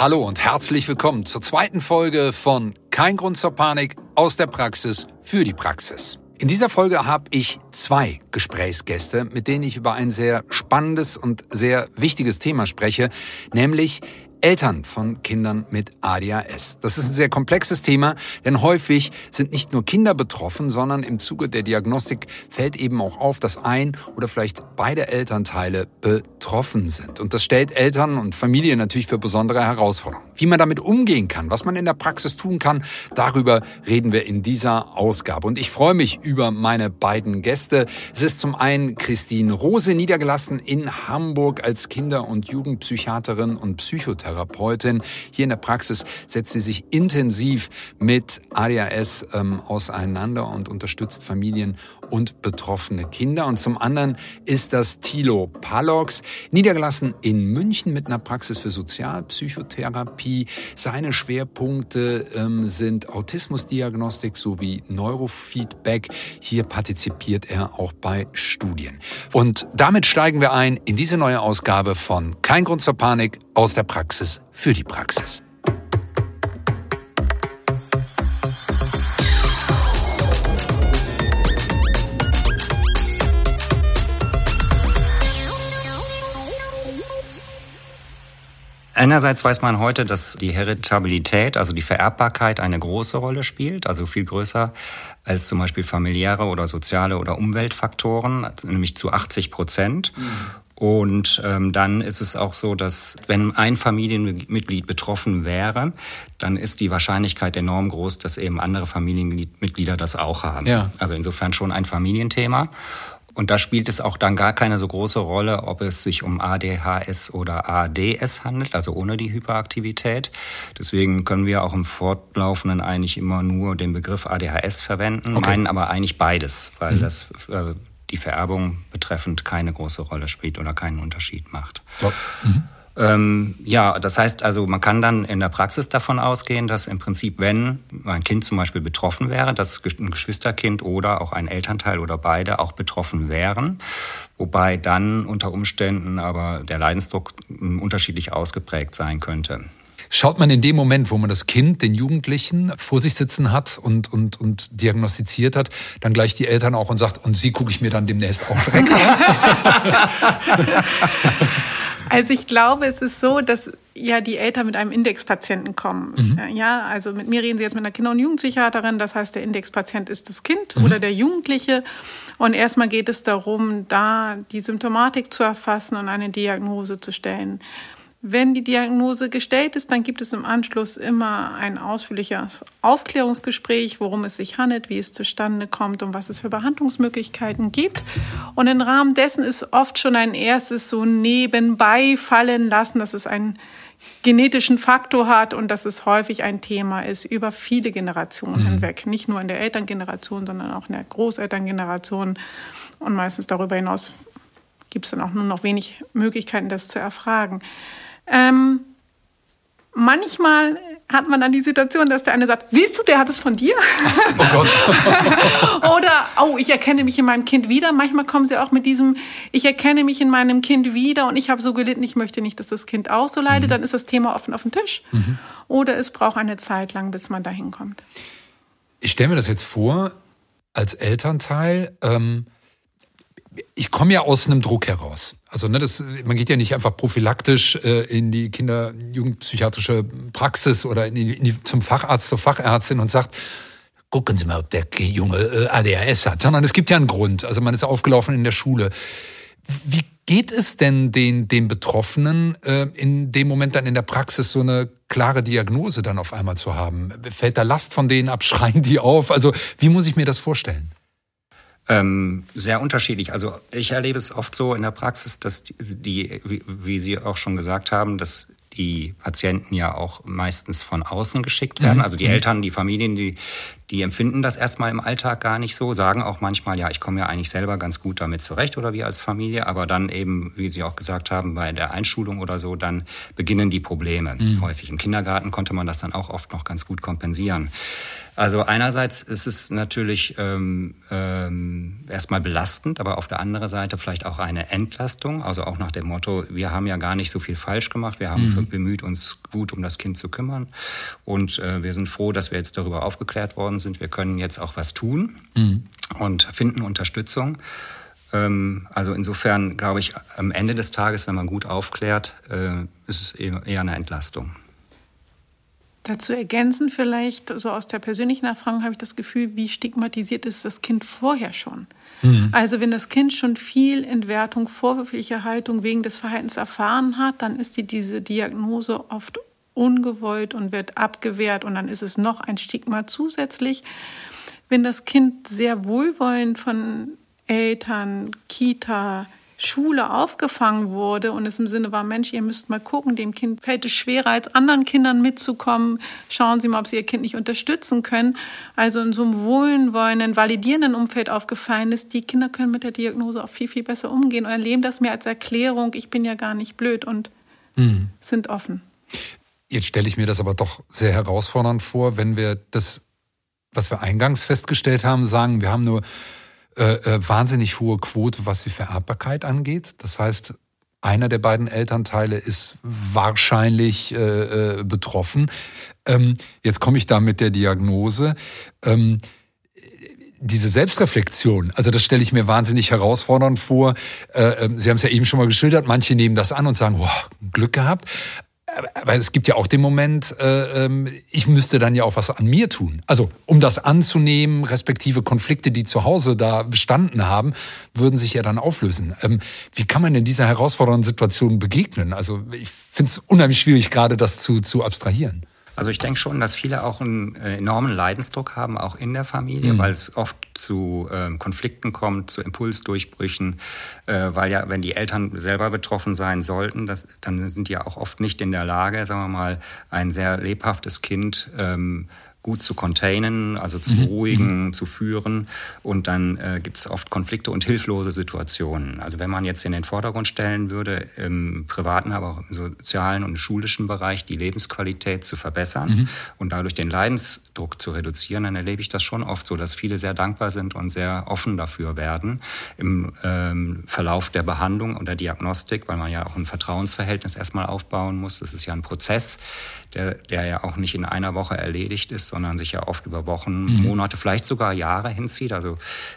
Hallo und herzlich willkommen zur zweiten Folge von Kein Grund zur Panik aus der Praxis für die Praxis. In dieser Folge habe ich zwei Gesprächsgäste, mit denen ich über ein sehr spannendes und sehr wichtiges Thema spreche, nämlich Eltern von Kindern mit ADHS. Das ist ein sehr komplexes Thema, denn häufig sind nicht nur Kinder betroffen, sondern im Zuge der Diagnostik fällt eben auch auf, dass ein oder vielleicht beide Elternteile betroffen sind. Und das stellt Eltern und Familien natürlich für besondere Herausforderungen. Wie man damit umgehen kann, was man in der Praxis tun kann, darüber reden wir in dieser Ausgabe. Und ich freue mich über meine beiden Gäste. Es ist zum einen Christine Rose, niedergelassen in Hamburg als Kinder- und Jugendpsychiaterin und Psychotherapeutin. Therapeutin. Hier in der Praxis setzt sie sich intensiv mit ADHS ähm, auseinander und unterstützt Familien und betroffene Kinder. Und zum anderen ist das Thilo Palox, niedergelassen in München mit einer Praxis für Sozialpsychotherapie. Seine Schwerpunkte ähm, sind Autismusdiagnostik sowie Neurofeedback. Hier partizipiert er auch bei Studien. Und damit steigen wir ein in diese neue Ausgabe von Kein Grund zur Panik aus der Praxis für die Praxis. Einerseits weiß man heute, dass die Heritabilität, also die Vererbbarkeit, eine große Rolle spielt, also viel größer als zum Beispiel familiäre oder soziale oder Umweltfaktoren, nämlich zu 80 Prozent. Mhm. Und ähm, dann ist es auch so, dass wenn ein Familienmitglied betroffen wäre, dann ist die Wahrscheinlichkeit enorm groß, dass eben andere Familienmitglieder das auch haben. Ja. Also insofern schon ein Familienthema. Und da spielt es auch dann gar keine so große Rolle, ob es sich um ADHS oder ADS handelt, also ohne die Hyperaktivität. Deswegen können wir auch im Fortlaufenden eigentlich immer nur den Begriff ADHS verwenden, okay. meinen aber eigentlich beides, weil mhm. das äh, die Vererbung betreffend keine große Rolle spielt oder keinen Unterschied macht. Mhm. Ähm, ja, das heißt also, man kann dann in der Praxis davon ausgehen, dass im Prinzip, wenn ein Kind zum Beispiel betroffen wäre, dass ein Geschwisterkind oder auch ein Elternteil oder beide auch betroffen wären, wobei dann unter Umständen aber der Leidensdruck unterschiedlich ausgeprägt sein könnte. Schaut man in dem Moment, wo man das Kind, den Jugendlichen vor sich sitzen hat und, und, und diagnostiziert hat, dann gleich die Eltern auch und sagt, und sie gucke ich mir dann demnächst auch direkt an. Also ich glaube, es ist so, dass ja die Eltern mit einem Indexpatienten kommen. Mhm. Ja, also mit mir reden Sie jetzt mit einer Kinder- und Jugendpsychiaterin. Das heißt, der Indexpatient ist das Kind mhm. oder der Jugendliche. Und erstmal geht es darum, da die Symptomatik zu erfassen und eine Diagnose zu stellen. Wenn die Diagnose gestellt ist, dann gibt es im Anschluss immer ein ausführliches Aufklärungsgespräch, worum es sich handelt, wie es zustande kommt und was es für Behandlungsmöglichkeiten gibt. Und im Rahmen dessen ist oft schon ein erstes so nebenbei fallen lassen, dass es einen genetischen Faktor hat und dass es häufig ein Thema ist über viele Generationen mhm. hinweg. Nicht nur in der Elterngeneration, sondern auch in der Großelterngeneration. Und meistens darüber hinaus gibt es dann auch nur noch wenig Möglichkeiten, das zu erfragen. Ähm, manchmal hat man dann die Situation, dass der eine sagt, siehst du, der hat es von dir. Oh Gott. Oder, oh, ich erkenne mich in meinem Kind wieder. Manchmal kommen sie auch mit diesem, ich erkenne mich in meinem Kind wieder und ich habe so gelitten, ich möchte nicht, dass das Kind auch so leidet. Mhm. Dann ist das Thema offen auf dem Tisch. Mhm. Oder es braucht eine Zeit lang, bis man dahin kommt. Ich stelle mir das jetzt vor, als Elternteil, ähm, ich komme ja aus einem Druck heraus. Also ne, das, man geht ja nicht einfach prophylaktisch äh, in die Kinder- Jugendpsychiatrische Praxis oder in die, in die, zum Facharzt, zur Fachärztin und sagt, gucken Sie mal, ob der Junge äh, ADHS hat. Sondern es gibt ja einen Grund. Also man ist aufgelaufen in der Schule. Wie geht es denn den, den Betroffenen äh, in dem Moment dann in der Praxis so eine klare Diagnose dann auf einmal zu haben? Fällt da Last von denen ab? Schreien die auf? Also wie muss ich mir das vorstellen? Ähm, sehr unterschiedlich. Also ich erlebe es oft so in der Praxis, dass die, die wie, wie, Sie auch schon gesagt haben, dass die Patienten ja auch meistens von außen geschickt werden. Mhm. Also die. Eltern, die Familien, die, Die empfinden das erstmal im Alltag gar nicht so, sagen auch manchmal, ja, ich komme ja eigentlich selber ganz gut damit zurecht oder wir als Familie, aber dann eben, wie Sie auch gesagt haben, bei der Einschulung oder so, dann beginnen die Probleme. Mhm. Häufig im Kindergarten konnte man das dann auch oft noch ganz gut kompensieren. Also einerseits ist es natürlich ähm, ähm, erstmal belastend, aber auf der anderen Seite vielleicht auch eine Entlastung. Also auch nach dem Motto, wir haben ja gar nicht so viel falsch gemacht, wir haben mhm. bemüht, uns gut um das Kind zu kümmern und äh, wir sind froh, dass wir jetzt darüber aufgeklärt worden sind. Wir können jetzt auch was tun mhm. und finden Unterstützung. Ähm, also insofern glaube ich, am Ende des Tages, wenn man gut aufklärt, äh, ist es eher eine Entlastung. Dazu ergänzen vielleicht, so aus der persönlichen Erfahrung habe ich das Gefühl, wie stigmatisiert ist das Kind vorher schon. Mhm. Also wenn das Kind schon viel Entwertung, vorwürfliche Haltung wegen des Verhaltens erfahren hat, dann ist die, diese Diagnose oft ungewollt und wird abgewehrt und dann ist es noch ein Stigma zusätzlich. Wenn das Kind sehr wohlwollend von Eltern, Kita, Schule aufgefangen wurde und es im Sinne war, Mensch, ihr müsst mal gucken, dem Kind fällt es schwerer, als anderen Kindern mitzukommen. Schauen Sie mal, ob Sie Ihr Kind nicht unterstützen können. Also in so einem wohlwollenden, validierenden Umfeld aufgefallen ist, die Kinder können mit der Diagnose auch viel, viel besser umgehen und erleben das mir als Erklärung, ich bin ja gar nicht blöd und mhm. sind offen. Jetzt stelle ich mir das aber doch sehr herausfordernd vor, wenn wir das, was wir eingangs festgestellt haben, sagen, wir haben nur äh, äh, wahnsinnig hohe Quote, was die Vererbbarkeit angeht. Das heißt, einer der beiden Elternteile ist wahrscheinlich äh, äh, betroffen. Ähm, jetzt komme ich da mit der Diagnose. Ähm, diese Selbstreflexion, also das stelle ich mir wahnsinnig herausfordernd vor. Äh, ähm, Sie haben es ja eben schon mal geschildert, manche nehmen das an und sagen, boah, Glück gehabt aber es gibt ja auch den Moment, äh, ähm, ich müsste dann ja auch was an mir tun. Also um das anzunehmen, respektive Konflikte, die zu Hause da bestanden haben, würden sich ja dann auflösen. Ähm, wie kann man in dieser herausfordernden Situation begegnen? Also ich finde es unheimlich schwierig, gerade das zu, zu abstrahieren. Also ich denke schon, dass viele auch einen äh, enormen Leidensdruck haben, auch in der Familie, mhm. weil es oft zu äh, Konflikten kommt, zu Impulsdurchbrüchen, äh, weil ja, wenn die Eltern selber betroffen sein sollten, das, dann sind die ja auch oft nicht in der Lage, sagen wir mal, ein sehr lebhaftes Kind ähm, gut zu containen, also zu mhm. beruhigen, mhm. zu führen. Und dann äh, gibt es oft Konflikte und hilflose Situationen. Also wenn man jetzt in den Vordergrund stellen würde, im privaten, aber auch im sozialen und schulischen Bereich die Lebensqualität zu verbessern mhm. und dadurch den Leidensdruck zu reduzieren, dann erlebe ich das schon oft so, dass viele sehr dankbar sind und sehr offen dafür werden im ähm, Verlauf der Behandlung und der Diagnostik, weil man ja auch ein Vertrauensverhältnis erstmal aufbauen muss. Das ist ja ein Prozess, der, der ja auch nicht in einer Woche erledigt ist, sondern sich ja oft über Wochen, mhm. Monate, vielleicht sogar Jahre hinzieht. Also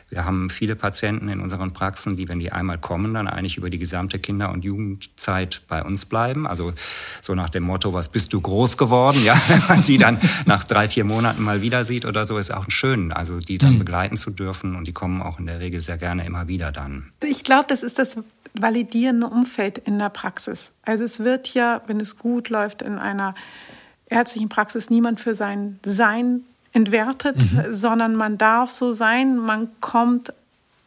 wir haben viele Patienten in unseren Praxen, die, wenn die einmal kommen, dann eigentlich über die gesamte Kinder- und Jugendzeit bei uns bleiben. Also so nach dem Motto, was bist du groß geworden? Ja, wenn man die dann nach drei, vier Monaten mal wieder sieht oder so, ist auch schön, also die dann mhm. begleiten zu dürfen. Und die kommen auch in der Regel sehr gerne immer wieder dann. Ich glaube, das ist das validierende Umfeld in der Praxis. Also es wird ja, wenn es gut läuft, in einer ärztlichen Praxis niemand für sein Sein entwertet, mhm. sondern man darf so sein, man kommt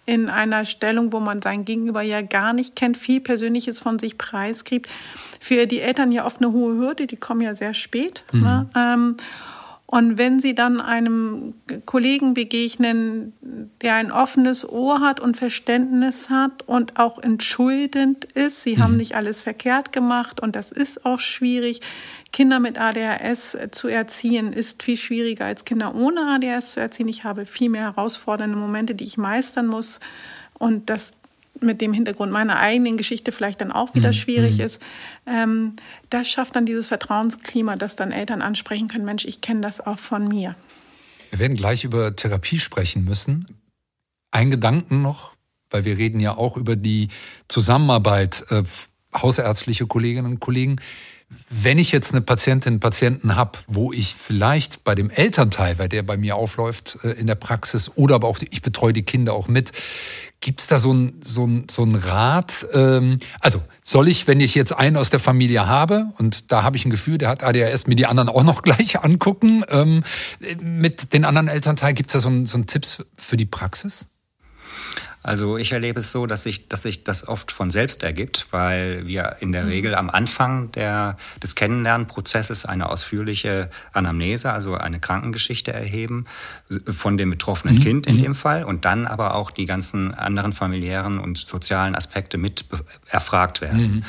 in einer Stellung, wo man sein Gegenüber ja gar nicht kennt, viel Persönliches von sich preisgibt. Für die Eltern ja oft eine hohe Hürde, die kommen ja sehr spät. Mhm. Ne? Ähm, und wenn Sie dann einem Kollegen begegnen, der ein offenes Ohr hat und Verständnis hat und auch entschuldend ist, Sie mhm. haben nicht alles verkehrt gemacht und das ist auch schwierig. Kinder mit ADHS zu erziehen ist viel schwieriger als Kinder ohne ADHS zu erziehen. Ich habe viel mehr herausfordernde Momente, die ich meistern muss. Und das mit dem Hintergrund meiner eigenen Geschichte vielleicht dann auch wieder mhm. schwierig mhm. ist. Ähm, das schafft dann dieses Vertrauensklima, dass dann Eltern ansprechen können, Mensch, ich kenne das auch von mir. Wir werden gleich über Therapie sprechen müssen. Ein Gedanken noch, weil wir reden ja auch über die Zusammenarbeit äh, hausärztliche Kolleginnen und Kollegen. Wenn ich jetzt eine Patientin, Patienten habe, wo ich vielleicht bei dem Elternteil, weil der bei mir aufläuft äh, in der Praxis, oder aber auch ich betreue die Kinder auch mit, Gibt es da so ein, so ein, so ein Rat? Ähm, also soll ich, wenn ich jetzt einen aus der Familie habe und da habe ich ein Gefühl, der hat ADHS, mir die anderen auch noch gleich angucken ähm, mit den anderen Elternteilen? Gibt es da so ein, so ein Tipps für die Praxis? Also ich erlebe es so, dass sich, dass sich das oft von selbst ergibt, weil wir in der mhm. Regel am Anfang der, des Kennenlernprozesses eine ausführliche Anamnese, also eine Krankengeschichte erheben von dem betroffenen mhm. Kind in mhm. dem Fall und dann aber auch die ganzen anderen familiären und sozialen Aspekte mit erfragt werden. Mhm.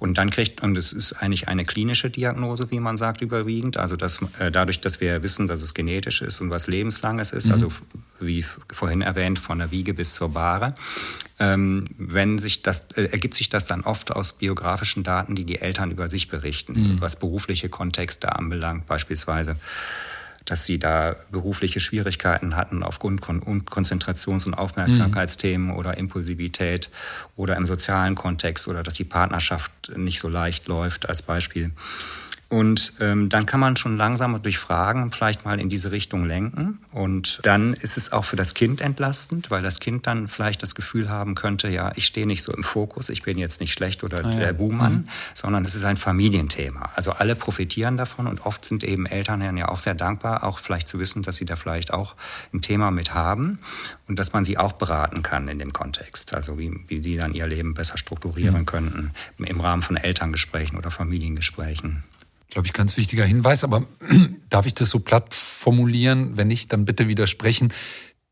Und dann kriegt, und es ist eigentlich eine klinische Diagnose, wie man sagt, überwiegend. Also dass, äh, dadurch, dass wir wissen, dass es genetisch ist und was lebenslanges ist, mhm. also wie vorhin erwähnt, von der Wiege bis zur Bahre. Ähm, wenn sich das, äh, ergibt sich das dann oft aus biografischen Daten, die die Eltern über sich berichten, mhm. was berufliche Kontexte anbelangt beispielsweise dass sie da berufliche Schwierigkeiten hatten aufgrund von Konzentrations- und Aufmerksamkeitsthemen mhm. oder Impulsivität oder im sozialen Kontext oder dass die Partnerschaft nicht so leicht läuft als Beispiel. Und ähm, dann kann man schon langsam durch Fragen vielleicht mal in diese Richtung lenken. Und dann ist es auch für das Kind entlastend, weil das Kind dann vielleicht das Gefühl haben könnte, ja, ich stehe nicht so im Fokus, ich bin jetzt nicht schlecht oder ah, ja. der Buhmann, mhm. sondern es ist ein Familienthema. Also alle profitieren davon und oft sind eben Eltern ja auch sehr dankbar, auch vielleicht zu wissen, dass sie da vielleicht auch ein Thema mit haben und dass man sie auch beraten kann in dem Kontext. Also wie, wie sie dann ihr Leben besser strukturieren mhm. könnten im Rahmen von Elterngesprächen oder Familiengesprächen glaube ich, ganz wichtiger Hinweis. Aber darf ich das so platt formulieren? Wenn nicht, dann bitte widersprechen,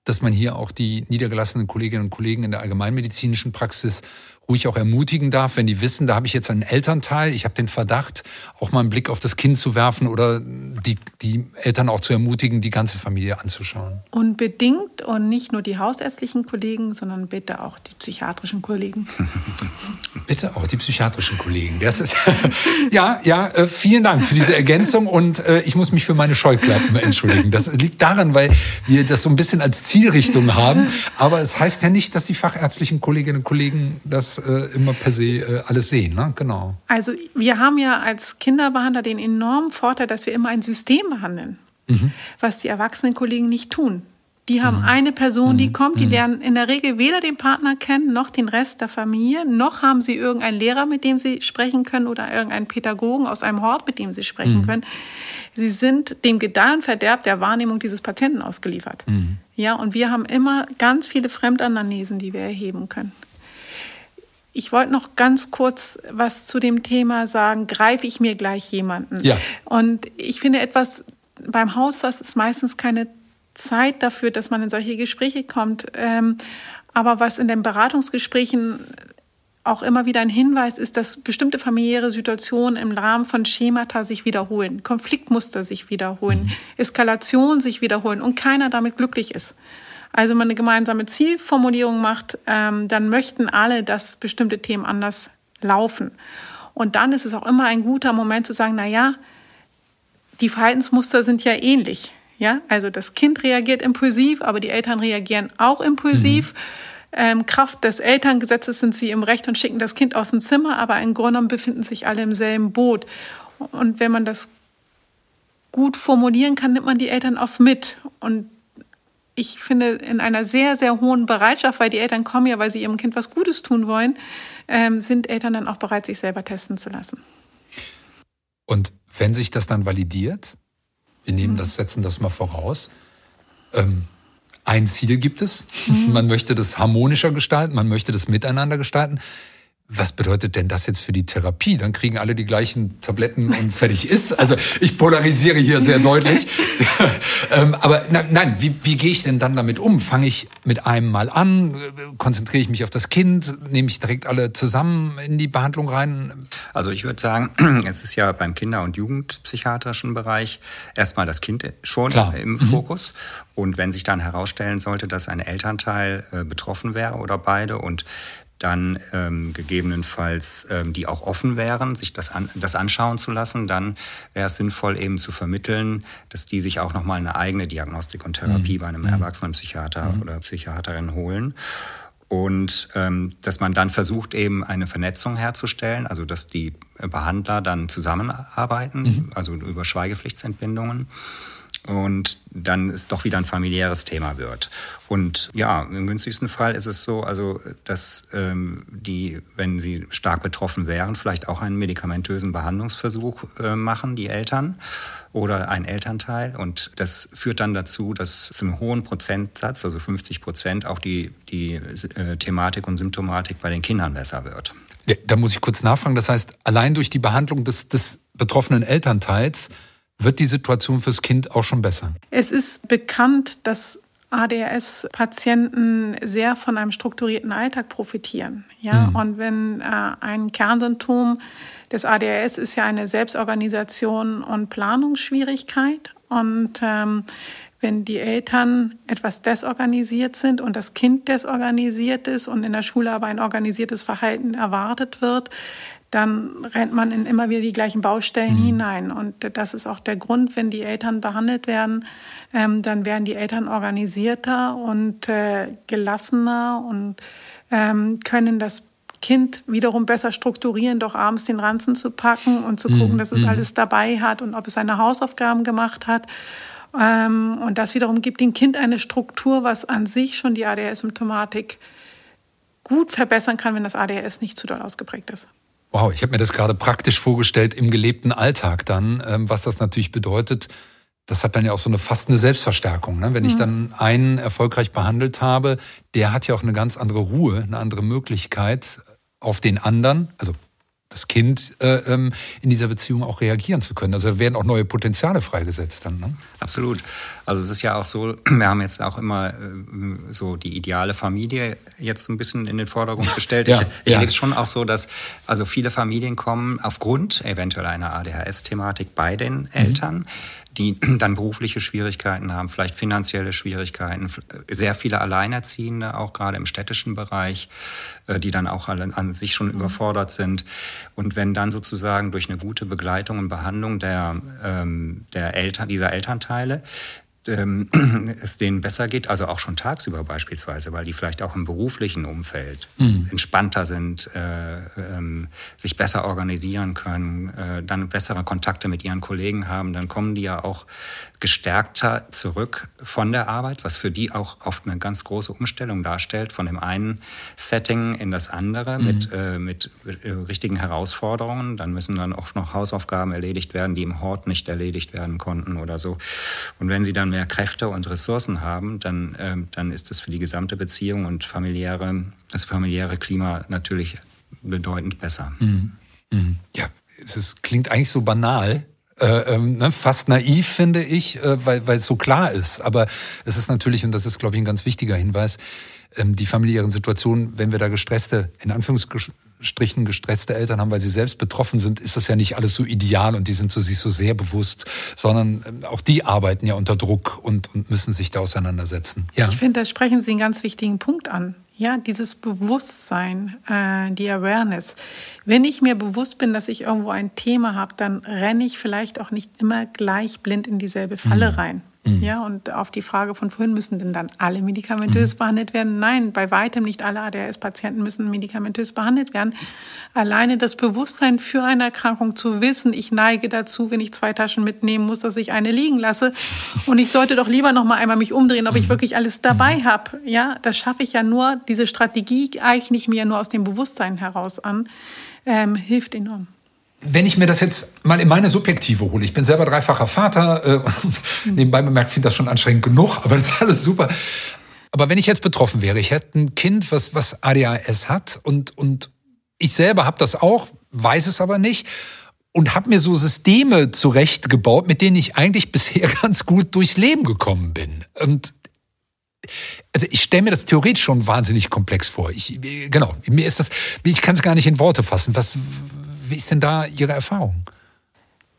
dass man hier auch die niedergelassenen Kolleginnen und Kollegen in der allgemeinmedizinischen Praxis ruhig auch ermutigen darf, wenn die wissen, da habe ich jetzt einen Elternteil, ich habe den Verdacht, auch mal einen Blick auf das Kind zu werfen oder die, die Eltern auch zu ermutigen, die ganze Familie anzuschauen. Unbedingt und nicht nur die hausärztlichen Kollegen, sondern bitte auch die psychiatrischen Kollegen. bitte auch die psychiatrischen Kollegen. Das ist ja, ja, äh, vielen Dank für diese Ergänzung und äh, ich muss mich für meine Scheuklappen entschuldigen. Das liegt daran, weil wir das so ein bisschen als Zielrichtung haben, aber es heißt ja nicht, dass die fachärztlichen Kolleginnen und Kollegen das äh, immer per se äh, alles sehen. Ne? Genau. Also wir haben ja als Kinderbehandler den enormen Vorteil, dass wir immer ein System behandeln, mhm. was die erwachsenen Kollegen nicht tun. Die haben mhm. eine Person, die mhm. kommt, die mhm. lernen in der Regel weder den Partner kennen, noch den Rest der Familie, noch haben sie irgendeinen Lehrer, mit dem sie sprechen können oder irgendeinen Pädagogen aus einem Hort, mit dem sie sprechen mhm. können. Sie sind dem Gedeih und Verderb der Wahrnehmung dieses Patienten ausgeliefert. Mhm. Ja, und wir haben immer ganz viele Fremdanamnesen, die wir erheben können. Ich wollte noch ganz kurz was zu dem Thema sagen, greife ich mir gleich jemanden? Ja. Und ich finde etwas, beim Hausarzt ist meistens keine Zeit dafür, dass man in solche Gespräche kommt. Ähm, aber was in den Beratungsgesprächen auch immer wieder ein Hinweis ist, dass bestimmte familiäre Situationen im Rahmen von Schemata sich wiederholen, Konfliktmuster sich wiederholen, mhm. Eskalation sich wiederholen und keiner damit glücklich ist also man eine gemeinsame Zielformulierung macht, ähm, dann möchten alle, dass bestimmte Themen anders laufen. Und dann ist es auch immer ein guter Moment zu sagen, na ja, die Verhaltensmuster sind ja ähnlich. Ja, also das Kind reagiert impulsiv, aber die Eltern reagieren auch impulsiv. Mhm. Ähm, Kraft des Elterngesetzes sind sie im Recht und schicken das Kind aus dem Zimmer, aber im Grunde genommen befinden sich alle im selben Boot. Und wenn man das gut formulieren kann, nimmt man die Eltern oft mit. Und ich finde, in einer sehr, sehr hohen Bereitschaft, weil die Eltern kommen ja, weil sie ihrem Kind was Gutes tun wollen, ähm, sind Eltern dann auch bereit, sich selber testen zu lassen. Und wenn sich das dann validiert, wir nehmen mhm. das, setzen das mal voraus, ähm, ein Ziel gibt es. Mhm. Man möchte das harmonischer gestalten, man möchte das miteinander gestalten was bedeutet denn das jetzt für die Therapie? Dann kriegen alle die gleichen Tabletten und fertig ist. Also ich polarisiere hier sehr deutlich. ähm, aber nein, wie, wie gehe ich denn dann damit um? Fange ich mit einem mal an? Konzentriere ich mich auf das Kind? Nehme ich direkt alle zusammen in die Behandlung rein? Also ich würde sagen, es ist ja beim Kinder- und Jugendpsychiatrischen Bereich erstmal das Kind schon Klar. im mhm. Fokus. Und wenn sich dann herausstellen sollte, dass ein Elternteil äh, betroffen wäre oder beide und dann ähm, gegebenenfalls, ähm, die auch offen wären, sich das, an, das anschauen zu lassen, dann wäre es sinnvoll eben zu vermitteln, dass die sich auch nochmal eine eigene Diagnostik und Therapie mhm. bei einem mhm. Erwachsenenpsychiater mhm. oder Psychiaterin holen. Und ähm, dass man dann versucht, eben eine Vernetzung herzustellen, also dass die Behandler dann zusammenarbeiten, mhm. also über Schweigepflichtsentbindungen und dann es doch wieder ein familiäres Thema wird. Und ja, im günstigsten Fall ist es so, also dass ähm, die, wenn sie stark betroffen wären, vielleicht auch einen medikamentösen Behandlungsversuch äh, machen, die Eltern oder ein Elternteil. Und das führt dann dazu, dass zu einem hohen Prozentsatz, also 50 Prozent, auch die, die äh, Thematik und Symptomatik bei den Kindern besser wird. Ja, da muss ich kurz nachfragen. Das heißt, allein durch die Behandlung des, des betroffenen Elternteils wird die Situation fürs Kind auch schon besser? Es ist bekannt, dass ADHS-Patienten sehr von einem strukturierten Alltag profitieren. Ja, mhm. und wenn äh, ein Kernsymptom des ADHS ist ja eine Selbstorganisation und Planungsschwierigkeit und ähm, wenn die Eltern etwas desorganisiert sind und das Kind desorganisiert ist und in der Schule aber ein organisiertes Verhalten erwartet wird, dann rennt man in immer wieder die gleichen Baustellen mhm. hinein. Und das ist auch der Grund, wenn die Eltern behandelt werden, ähm, dann werden die Eltern organisierter und äh, gelassener und ähm, können das Kind wiederum besser strukturieren, doch abends den Ranzen zu packen und zu gucken, mhm. dass es mhm. alles dabei hat und ob es seine Hausaufgaben gemacht hat. Ähm, und das wiederum gibt dem Kind eine Struktur, was an sich schon die ADHS-Symptomatik gut verbessern kann, wenn das ADHS nicht zu doll ausgeprägt ist. Wow, ich habe mir das gerade praktisch vorgestellt im gelebten Alltag dann, ähm, was das natürlich bedeutet. Das hat dann ja auch so eine fast eine Selbstverstärkung. Ne? Wenn mhm. ich dann einen erfolgreich behandelt habe, der hat ja auch eine ganz andere Ruhe, eine andere Möglichkeit auf den anderen, also das Kind äh, ähm, in dieser Beziehung auch reagieren zu können. Also da werden auch neue Potenziale freigesetzt dann. Ne? Absolut. Also es ist ja auch so, wir haben jetzt auch immer äh, so die ideale Familie jetzt ein bisschen in den Vordergrund gestellt. ja, ich ich ja. erlebe es schon auch so, dass also viele Familien kommen aufgrund eventuell einer ADHS-Thematik bei den mhm. Die dann berufliche Schwierigkeiten haben, vielleicht finanzielle Schwierigkeiten, sehr viele Alleinerziehende, auch gerade im städtischen Bereich, äh, die dann auch an sich schon mhm. überfordert sind. Und wenn dann sozusagen durch eine gute Begleitung und Behandlung der, ähm, der Eltern, dieser Elternteile ähm, es denen besser geht, also auch schon tagsüber beispielsweise, weil die vielleicht auch im beruflichen Umfeld mhm. entspannter sind, äh, ähm, sich besser organisieren können, äh, dann bessere Kontakte mit ihren Kollegen haben, dann kommen die ja auch gestärkter zurück von der Arbeit, was für die auch oft eine ganz große Umstellung darstellt, von dem einen Setting in das andere mhm. mit, äh, mit äh, richtigen Herausforderungen. Dann müssen dann oft noch Hausaufgaben erledigt werden, die im Hort nicht erledigt werden konnten oder so. Und wenn sie dann mehr Kräfte und Ressourcen haben, dann, äh, dann ist das für die gesamte Beziehung und familiäre, das familiäre Klima natürlich bedeutend besser. Mhm. Mhm. Ja, es klingt eigentlich so banal, äh, ähm, ne, fast naiv, finde ich, äh, weil, weil es so klar ist. Aber es ist natürlich, und das ist, glaube ich, ein ganz wichtiger Hinweis, ähm, die familiären Situationen, wenn wir da gestresste, in Anführungsstrichen gestresste Eltern haben, weil sie selbst betroffen sind, ist das ja nicht alles so ideal und die sind so, sich so sehr bewusst, sondern ähm, auch die arbeiten ja unter Druck und, und müssen sich da auseinandersetzen. Ja. Ich finde, da sprechen Sie einen ganz wichtigen Punkt an. Ja, dieses Bewusstsein, äh, die Awareness. Wenn ich mir bewusst bin, dass ich irgendwo ein Thema habe, dann renne ich vielleicht auch nicht immer gleich blind in dieselbe Falle mhm. rein. Mhm. Ja, und auf die Frage von vorhin, müssen denn dann alle medikamentös mhm. behandelt werden? Nein, bei weitem nicht alle ADHS-Patienten müssen medikamentös behandelt werden. Alleine das Bewusstsein für eine Erkrankung zu wissen, ich neige dazu, wenn ich zwei Taschen mitnehmen muss, dass ich eine liegen lasse. Und ich sollte doch lieber noch mal einmal mich umdrehen, ob ich mhm. wirklich alles dabei habe. Ja, das schaffe ich ja nur. Diese Strategie eigne ich mir ja nur aus dem Bewusstsein heraus an. Ähm, hilft enorm wenn ich mir das jetzt mal in meine Subjektive hole, ich bin selber dreifacher Vater, äh, nebenbei bemerkt, finde das schon anstrengend genug, aber das ist alles super. Aber wenn ich jetzt betroffen wäre, ich hätte ein Kind, was, was ADHS hat und, und ich selber habe das auch, weiß es aber nicht und habe mir so Systeme zurechtgebaut, mit denen ich eigentlich bisher ganz gut durchs Leben gekommen bin. Und also ich stelle mir das theoretisch schon wahnsinnig komplex vor. Ich, genau, mir ist das, ich kann es gar nicht in Worte fassen. Was, wie ist denn da Ihre Erfahrung?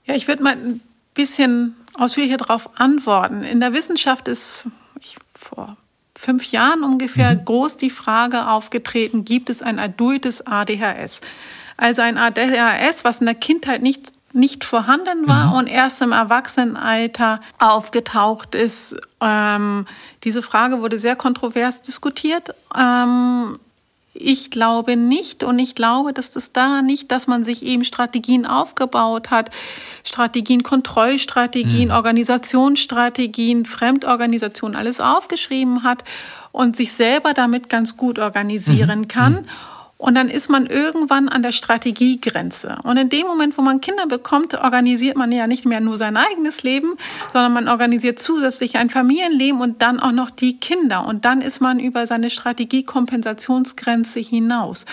Ja, ich würde mal ein bisschen ausführlicher darauf antworten. In der Wissenschaft ist ich, vor fünf Jahren ungefähr mhm. groß die Frage aufgetreten, gibt es ein adultes ADHS? Also ein ADHS, was in der Kindheit nicht nicht vorhanden war mhm. und erst im Erwachsenenalter aufgetaucht ist. Ähm, diese Frage wurde sehr kontrovers diskutiert. Ähm, Ich glaube nicht und ich glaube, dass das da nicht, dass man sich eben Strategien aufgebaut hat, Strategien, Kontrollstrategien, mhm. Organisationsstrategien, Fremdorganisationen, alles aufgeschrieben hat und sich selber damit ganz gut organisieren mhm. kann. Und dann ist man irgendwann an der Strategiegrenze. Und in dem Moment, wo man Kinder bekommt, organisiert man ja nicht mehr nur sein eigenes Leben, sondern man organisiert zusätzlich ein Familienleben und dann auch noch die Kinder. Und dann ist man über seine Strategiekompensationsgrenze hinaus.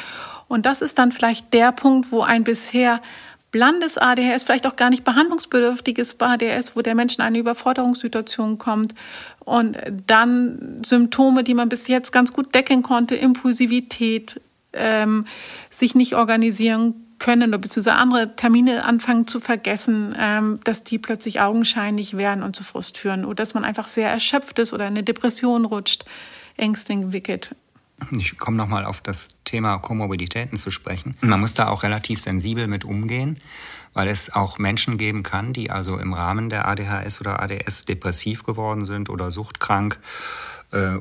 Und das ist dann vielleicht der Punkt, wo ein bisher blandes ADHS, vielleicht auch gar nicht behandlungsbedürftiges ADHS, wo der Mensch in eine Überforderungssituation kommt und dann Symptome, die man bis jetzt ganz gut decken konnte, Impulsivität, ähm, sich nicht organisieren können oder beziehungsweise andere Termine anfangen zu vergessen, ähm, dass die plötzlich augenscheinlich werden und zu Frust führen oder dass man einfach sehr erschöpft ist oder in eine Depression rutscht, Ängste entwickelt. Ich komme nochmal auf das Thema Komorbiditäten zu sprechen. Man muss da auch relativ sensibel mit umgehen, weil es auch Menschen geben kann, die also im Rahmen der ADHS oder ADS depressiv geworden sind oder suchtkrank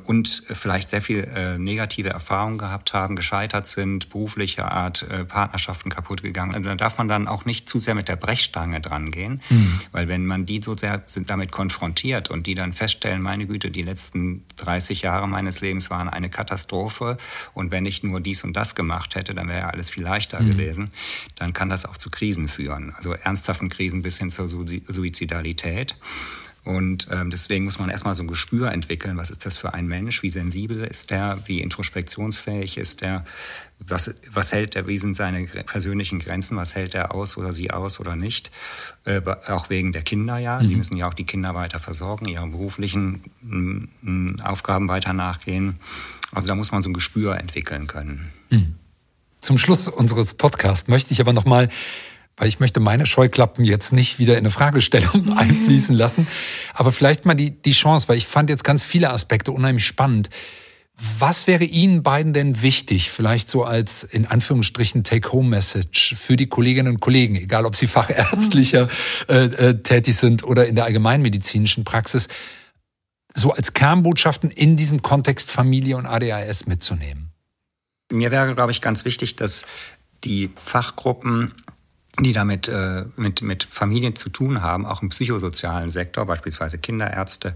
und vielleicht sehr viel äh, negative Erfahrungen gehabt haben, gescheitert sind, beruflicher Art, äh, Partnerschaften kaputt gegangen. Also da darf man dann auch nicht zu sehr mit der Brechstange dran gehen, mhm. weil wenn man die so sehr sind damit konfrontiert und die dann feststellen, meine Güte, die letzten 30 Jahre meines Lebens waren eine Katastrophe und wenn ich nur dies und das gemacht hätte, dann wäre ja alles viel leichter mhm. gewesen, dann kann das auch zu Krisen führen. Also ernsthaften Krisen bis hin zur Suizidalität. Und ähm, deswegen muss man erstmal so ein Gespür entwickeln, was ist das für ein Mensch, wie sensibel ist der, wie introspektionsfähig ist der, was, was hält er, wie sind seine persönlichen Grenzen, was hält er aus oder sie aus oder nicht. Äh, auch wegen der Kinder ja, mhm. die müssen ja auch die Kinder weiter versorgen, ihren beruflichen m, Aufgaben weiter nachgehen. Also da muss man so ein Gespür entwickeln können. Mhm. Zum Schluss unseres Podcasts möchte ich aber noch mal weil ich möchte meine Scheuklappen jetzt nicht wieder in eine Fragestellung mhm. einfließen lassen. Aber vielleicht mal die, die Chance, weil ich fand jetzt ganz viele Aspekte unheimlich spannend. Was wäre Ihnen beiden denn wichtig, vielleicht so als in Anführungsstrichen Take-Home-Message für die Kolleginnen und Kollegen, egal ob sie fachärztlicher äh, äh, tätig sind oder in der allgemeinmedizinischen Praxis, so als Kernbotschaften in diesem Kontext Familie und ADHS mitzunehmen? Mir wäre, glaube ich, ganz wichtig, dass die Fachgruppen die damit äh, mit, mit Familien zu tun haben, auch im psychosozialen Sektor, beispielsweise Kinderärzte,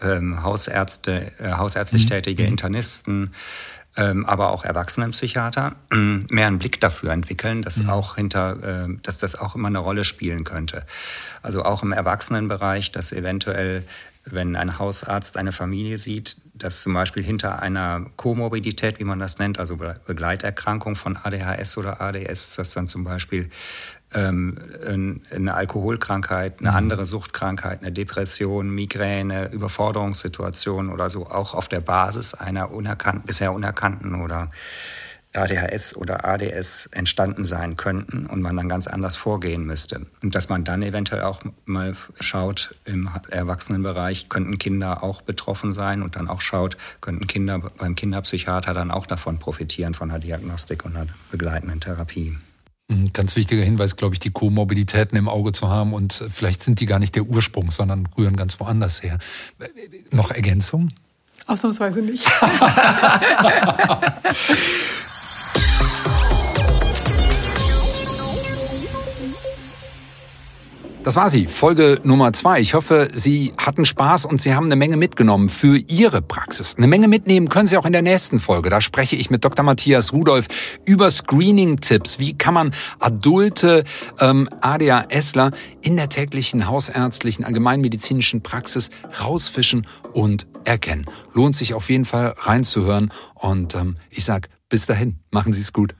ähm, Hausärzte, äh, hausärztlich mhm. tätige mhm. Internisten, ähm, aber auch Erwachsenenpsychiater, äh, mehr einen Blick dafür entwickeln, dass mhm. auch hinter, äh, dass das auch immer eine Rolle spielen könnte. Also auch im Erwachsenenbereich, dass eventuell wenn ein Hausarzt eine Familie sieht, dass zum Beispiel hinter einer Komorbidität, wie man das nennt, also Begleiterkrankung von ADHS oder ADS, dass dann zum Beispiel ähm, eine Alkoholkrankheit, eine mhm. andere Suchtkrankheit, eine Depression, Migräne, Überforderungssituation oder so auch auf der Basis einer unerkannten, bisher unerkannten oder ADHS oder ADS entstanden sein könnten und man dann ganz anders vorgehen müsste. Und dass man dann eventuell auch mal schaut, im Erwachsenenbereich könnten Kinder auch betroffen sein und dann auch schaut, könnten Kinder beim Kinderpsychiater dann auch davon profitieren, von der Diagnostik und der begleitenden Therapie. Ein ganz wichtiger Hinweis, glaube ich, die Komorbiditäten im Auge zu haben und vielleicht sind die gar nicht der Ursprung, sondern rühren ganz woanders her. Noch Ergänzung? Ausnahmsweise nicht. Das war sie, Folge Nummer zwei. Ich hoffe, Sie hatten Spaß und Sie haben eine Menge mitgenommen für Ihre Praxis. Eine Menge mitnehmen können Sie auch in der nächsten Folge. Da spreche ich mit Dr. Matthias Rudolf über Screening-Tipps. Wie kann man adulte ähm, ADHSler in der täglichen hausärztlichen, allgemeinmedizinischen Praxis rausfischen und erkennen. Lohnt sich auf jeden Fall reinzuhören und ähm, ich sag bis dahin, machen Sie es gut.